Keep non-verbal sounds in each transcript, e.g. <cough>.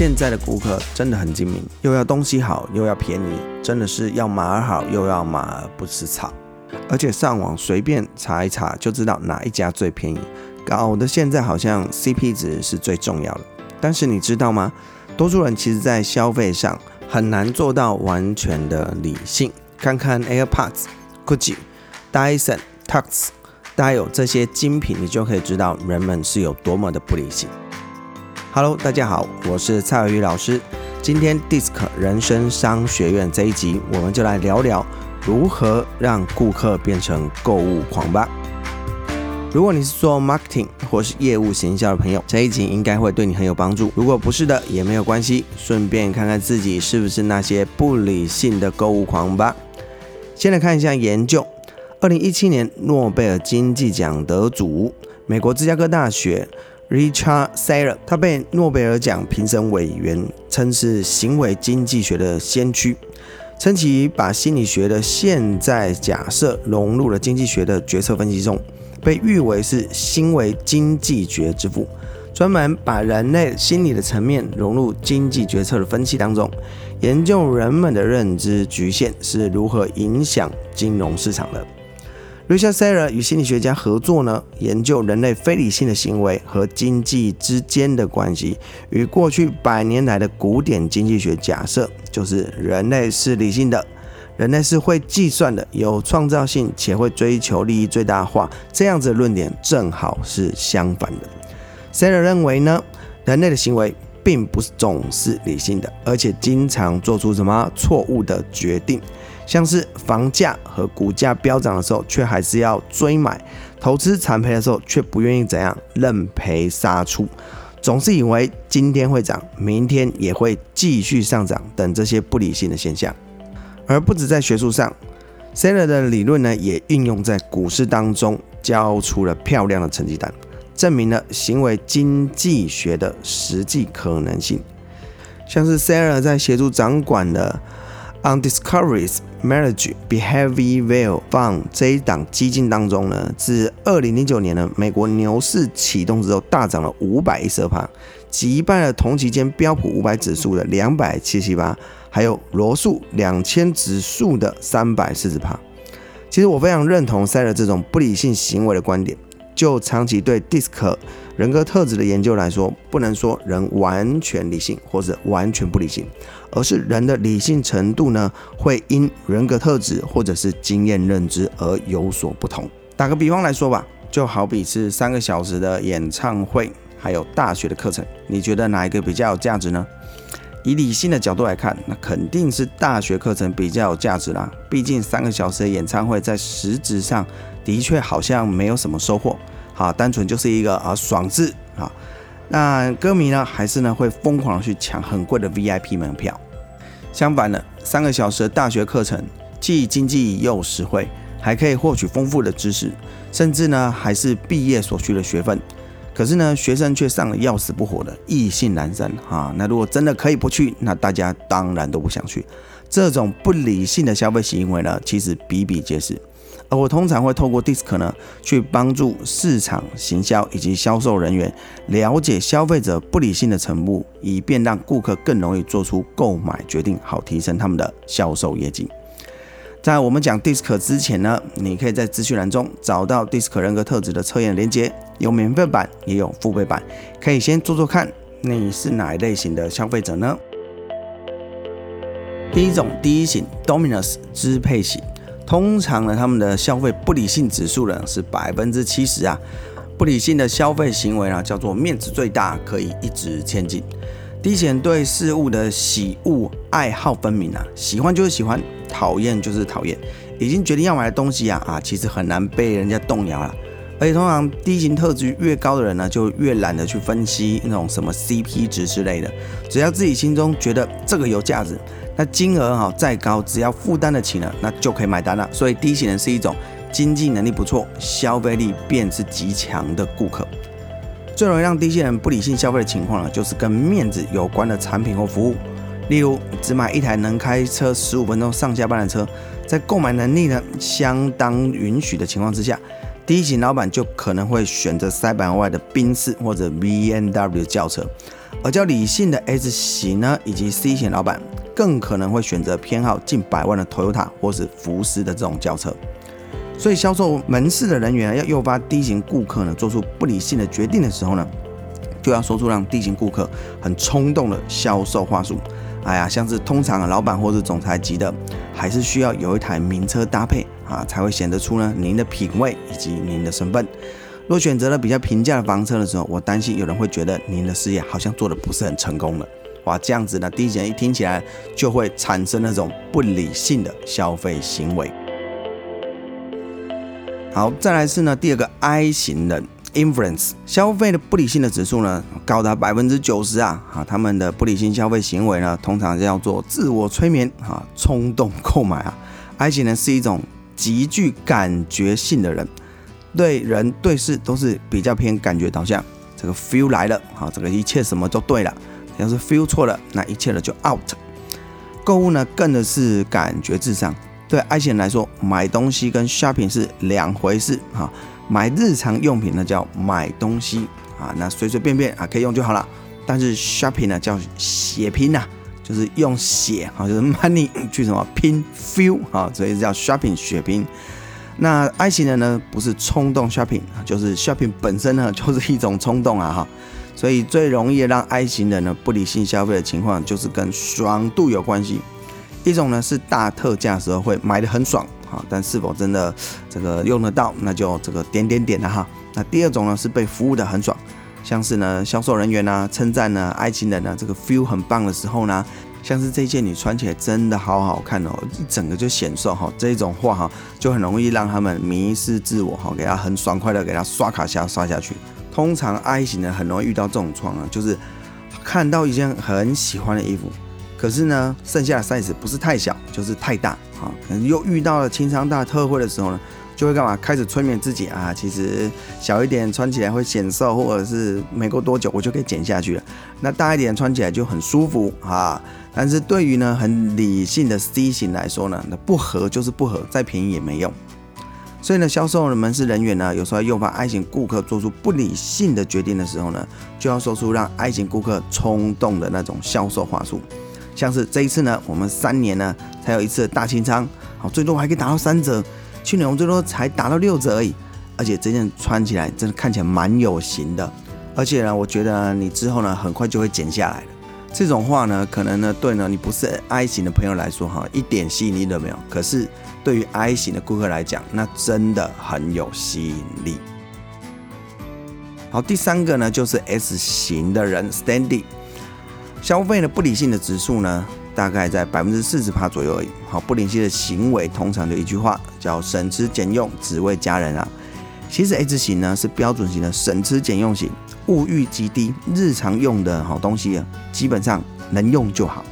现在的顾客真的很精明，又要东西好，又要便宜，真的是要马儿好，又要马儿不吃草。而且上网随便查一查就知道哪一家最便宜，搞得现在好像 CP 值是最重要的。但是你知道吗？多数人其实在消费上很难做到完全的理性。看看 AirPods、Gucci、Dyson、Tux，带有这些精品，你就可以知道人们是有多么的不理性。Hello，大家好，我是蔡伟宇老师。今天 DISC 人生商学院这一集，我们就来聊聊如何让顾客变成购物狂吧。如果你是做 marketing 或是业务行销的朋友，这一集应该会对你很有帮助。如果不是的，也没有关系，顺便看看自己是不是那些不理性的购物狂吧。先来看一下研究。二零一七年诺贝尔经济奖得主，美国芝加哥大学 Richard Thaler，他被诺贝尔奖评审委员称是行为经济学的先驱，称其把心理学的现在假设融入了经济学的决策分析中，被誉为是行为经济学之父。专门把人类心理的层面融入经济决策的分析当中，研究人们的认知局限是如何影响金融市场的。Richard Thaler 与心理学家合作呢，研究人类非理性的行为和经济之间的关系，与过去百年来的古典经济学假设，就是人类是理性的，人类是会计算的，有创造性且会追求利益最大化，这样子的论点正好是相反的。s a r a 认为呢，人类的行为并不是总是理性的，而且经常做出什么错误的决定，像是房价和股价飙涨的时候，却还是要追买；投资惨赔的时候，却不愿意怎样认赔杀出，总是以为今天会涨，明天也会继续上涨等这些不理性的现象。而不止在学术上 s a r a 的理论呢，也运用在股市当中，交出了漂亮的成绩单。证明了行为经济学的实际可能性，像是 Sarah 在协助掌管的 Undiscovered Marriage Behavioral Fund 这一档基金当中呢，自二零零九年呢，美国牛市启动之后大涨了五百一十二趴，击败了同期间标普五百指数的两百七十八，还有罗素两千指数的三百四十趴。其实我非常认同 Sarah 这种不理性行为的观点。就长期对 DISC 人格特质的研究来说，不能说人完全理性或者完全不理性，而是人的理性程度呢，会因人格特质或者是经验认知而有所不同。打个比方来说吧，就好比是三个小时的演唱会，还有大学的课程，你觉得哪一个比较有价值呢？以理性的角度来看，那肯定是大学课程比较有价值啦。毕竟三个小时的演唱会在实质上的确好像没有什么收获。啊，单纯就是一个啊爽字啊，那歌迷呢，还是呢会疯狂的去抢很贵的 VIP 门票。相反的，三个小时的大学课程既经济又实惠，还可以获取丰富的知识，甚至呢还是毕业所需的学分。可是呢，学生却上了要死不活的，意兴阑珊啊。那如果真的可以不去，那大家当然都不想去。这种不理性的消费行为呢，其实比比皆是。而我通常会透过 DISC 呢，去帮助市场行销以及销售人员了解消费者不理性的程度，以便让顾客更容易做出购买决定，好提升他们的销售业绩。在我们讲 DISC 之前呢，你可以在资讯栏中找到 DISC 人格特质的测验连接，有免费版也有付费版，可以先做做看，你是哪一类型的消费者呢？第一种第一型 Dominus 支配型。通常呢，他们的消费不理性指数呢是百分之七十啊。不理性的消费行为呢，叫做面子最大，可以一直前进。低显对事物的喜恶爱好分明啊，喜欢就是喜欢，讨厌就是讨厌。已经决定要买的东西啊啊，其实很难被人家动摇了。而且通常低型特质越高的人呢，就越懒得去分析那种什么 CP 值之类的，只要自己心中觉得这个有价值。那金额哈再高，只要负担得起呢，那就可以买单了。所以低型人是一种经济能力不错、消费力便是极强的顾客。最容易让低型人不理性消费的情况呢，就是跟面子有关的产品或服务。例如，只买一台能开车十五分钟上下班的车，在购买能力呢相当允许的情况之下，低型老板就可能会选择塞板外的宾士或者 B N W 轿车。而较理性的 S 型呢，以及 C 型老板，更可能会选择偏好近百万的 Toyota 或是福斯的这种轿车。所以销售门市的人员要诱发 D 型顾客呢做出不理性的决定的时候呢，就要说出让 D 型顾客很冲动的销售话术。哎呀，像是通常老板或是总裁级的，还是需要有一台名车搭配啊，才会显得出呢您的品味以及您的身份。若选择了比较平价的房车的时候，我担心有人会觉得您的事业好像做的不是很成功了。哇，这样子呢，第一件一听起来就会产生那种不理性的消费行为。好，再来是呢第二个 I 型人。Influence 消费的不理性的指数呢，高达百分之九十啊！啊，他们的不理性消费行为呢，通常叫做自我催眠啊，冲动购买啊。I 型人是一种极具感觉性的人，对人对事都是比较偏感觉导向。这个 feel 来了，好，这个一切什么都对了。要是 feel 错了，那一切的就 out。购物呢，更的是感觉至上。对爱情人来说，买东西跟 shopping 是两回事哈。买日常用品呢叫买东西啊，那随随便便啊可以用就好了。但是 shopping 呢叫血拼呐，就是用血啊，就是 money <laughs> 去什么拼 feel 啊，所以叫 shopping 血拼。那爱情人呢不是冲动 shopping，就是 shopping 本身呢就是一种冲动啊哈。所以最容易让 I 型人呢不理性消费的情况，就是跟爽度有关系。一种呢是大特价时候会买的很爽。好，但是否真的这个用得到，那就这个点点点了哈。那第二种呢是被服务的很爽，像是呢销售人员呢称赞呢爱情人呢这个 feel 很棒的时候呢，像是这件你穿起来真的好好看哦，一整个就显瘦哈，这种话哈就很容易让他们迷失自我哈，给他很爽快的给他刷卡下刷下去。通常 I 型的很容易遇到这种状况，就是看到一件很喜欢的衣服。可是呢，剩下的 size 不是太小，就是太大啊。可能又遇到了清仓大特惠的时候呢，就会干嘛？开始催眠自己啊，其实小一点穿起来会显瘦，或者是没过多久我就可以减下去了。那大一点穿起来就很舒服啊。但是对于呢很理性的 C 型来说呢，那不合就是不合，再便宜也没用。所以呢，销售的门市人员呢，有时候诱发爱情顾客做出不理性的决定的时候呢，就要说出让爱情顾客冲动的那种销售话术。像是这一次呢，我们三年呢才有一次大清仓，好，最多还可以打到三折。去年我们最多才打到六折而已，而且这件穿起来真的看起来蛮有型的。而且呢，我觉得你之后呢很快就会减下来了。这种话呢，可能呢对呢你不是爱情的朋友来说哈，一点吸引力都没有。可是对于 I 型的顾客来讲，那真的很有吸引力。好，第三个呢就是 S 型的人，Standy。消费呢不理性的指数呢，大概在百分之四十趴左右而已。好，不理性的行为通常就一句话叫省吃俭用，只为家人啊。其实 H 型呢是标准型的省吃俭用型，物欲极低，日常用的好东西啊，基本上能用就好，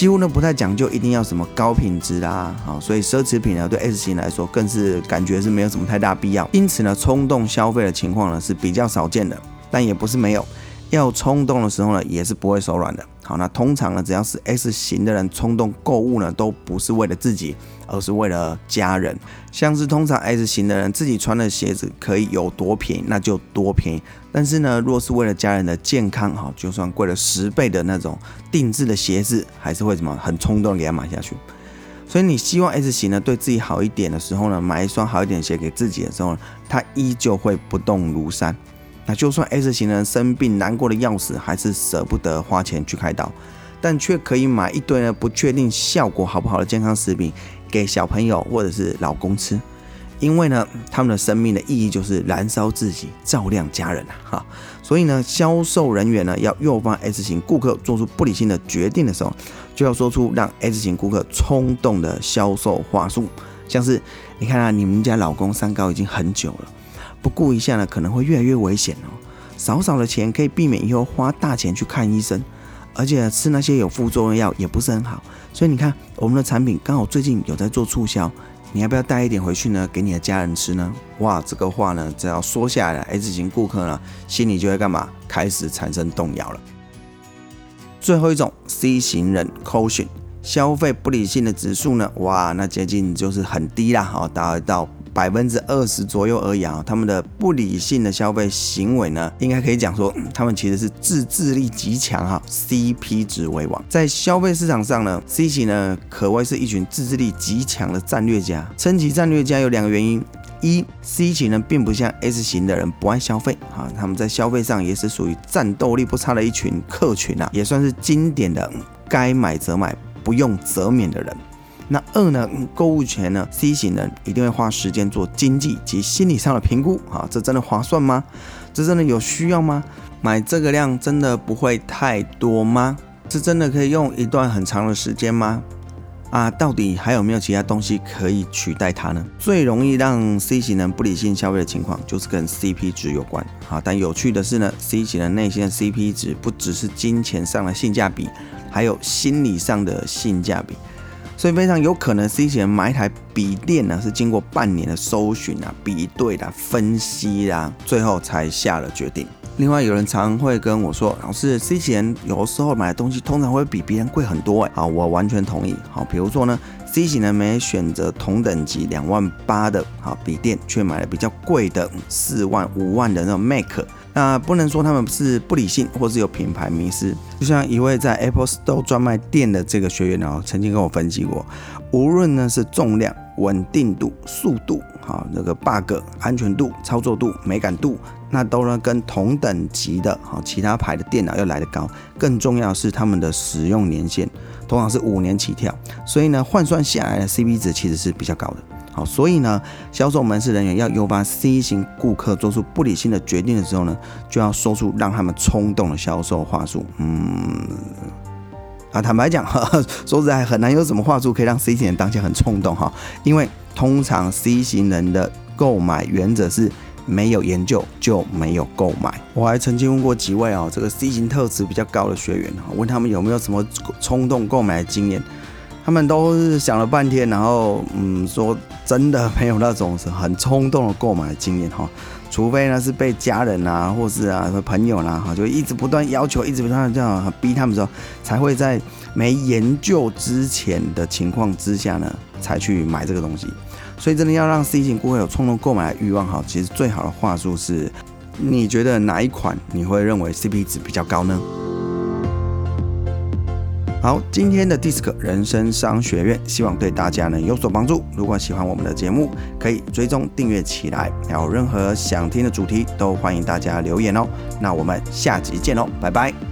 几乎呢不太讲究一定要什么高品质啦。好，所以奢侈品呢对 S 型来说更是感觉是没有什么太大必要。因此呢，冲动消费的情况呢是比较少见的，但也不是没有。要冲动的时候呢，也是不会手软的。好，那通常呢，只要是 S 型的人冲动购物呢，都不是为了自己，而是为了家人。像是通常 S 型的人自己穿的鞋子可以有多便宜，那就多便宜。但是呢，若是为了家人的健康，哈，就算贵了十倍的那种定制的鞋子，还是会什么很冲动给他买下去。所以你希望 S 型呢对自己好一点的时候呢，买一双好一点的鞋给自己的时候呢，他依旧会不动如山。那就算 S 型人生病难过的要死，还是舍不得花钱去开刀，但却可以买一堆呢不确定效果好不好的健康食品给小朋友或者是老公吃，因为呢他们的生命的意义就是燃烧自己，照亮家人啊！哈，所以呢销售人员呢要诱发 S 型顾客做出不理性的决定的时候，就要说出让 S 型顾客冲动的销售话术，像是你看啊，你们家老公三高已经很久了。不顾一下呢，可能会越来越危险哦。少少的钱可以避免以后花大钱去看医生，而且吃那些有副作用药也不是很好。所以你看，我们的产品刚好最近有在做促销，你要不要带一点回去呢？给你的家人吃呢？哇，这个话呢，只要说下来，S 型顾客呢，心里就会干嘛？开始产生动摇了。最后一种 C 型人 c o t i o n 消费不理性的指数呢？哇，那接近就是很低啦，好，达到。百分之二十左右而已啊。他们的不理性的消费行为呢，应该可以讲说，他们其实是自制力极强哈，CP 值为王。在消费市场上呢，C 型呢可谓是一群自制力极强的战略家。称其战略家有两个原因。一 C 型呢并不像 S 型的人不爱消费啊，他们在消费上也是属于战斗力不差的一群客群啊，也算是经典的该买则买，不用则免的人。那二呢，购物前呢，C 型人一定会花时间做经济及心理上的评估啊，这真的划算吗？这真的有需要吗？买这个量真的不会太多吗？这真的可以用一段很长的时间吗？啊，到底还有没有其他东西可以取代它呢？最容易让 C 型人不理性消费的情况，就是跟 CP 值有关。好，但有趣的是呢，C 型人内心的 CP 值不只是金钱上的性价比，还有心理上的性价比。所以非常有可能 C 型人买一台笔电呢，是经过半年的搜寻啊、比对啦、分析啦，最后才下了决定。另外，有人常会跟我说：“老师，C 型有时候买的东西通常会比别人贵很多。”哎，好，我完全同意。好，比如说呢，C 型呢没选择同等级两万八的好笔电，却买了比较贵的四万、五万的那种 Mac。那不能说他们是不理性，或是有品牌迷失。就像一位在 Apple Store 专卖店的这个学员呢，曾经跟我分析过，无论呢是重量、稳定度、速度，好，那个 bug、安全度、操作度、美感度。那都呢跟同等级的哈其他牌的电脑要来得高，更重要是他们的使用年限通常是五年起跳，所以呢换算下来的 CP 值其实是比较高的。好，所以呢销售门市人员要诱发 C 型顾客做出不理性的决定的时候呢，就要说出让他们冲动的销售话术。嗯，啊坦白讲，<laughs> 说实在很难有什么话术可以让 C 型人当下很冲动哈，因为通常 C 型人的购买原则是。没有研究就没有购买。我还曾经问过几位哦，这个 C 型特质比较高的学员问他们有没有什么冲动购买的经验，他们都是想了半天，然后嗯说真的没有那种很冲动的购买经验哈，除非呢是被家人啊或是啊朋友啦哈，就一直不断要求，一直不断这样逼他们时候，才会在没研究之前的情况之下呢，才去买这个东西。所以真的要让 C 型顾客有冲动购买的欲望，哈，其实最好的话术是，你觉得哪一款你会认为 CP 值比较高呢？好，今天的 DISC 人生商学院，希望对大家能有所帮助。如果喜欢我们的节目，可以追踪订阅起来。还有任何想听的主题，都欢迎大家留言哦。那我们下集见喽，拜拜。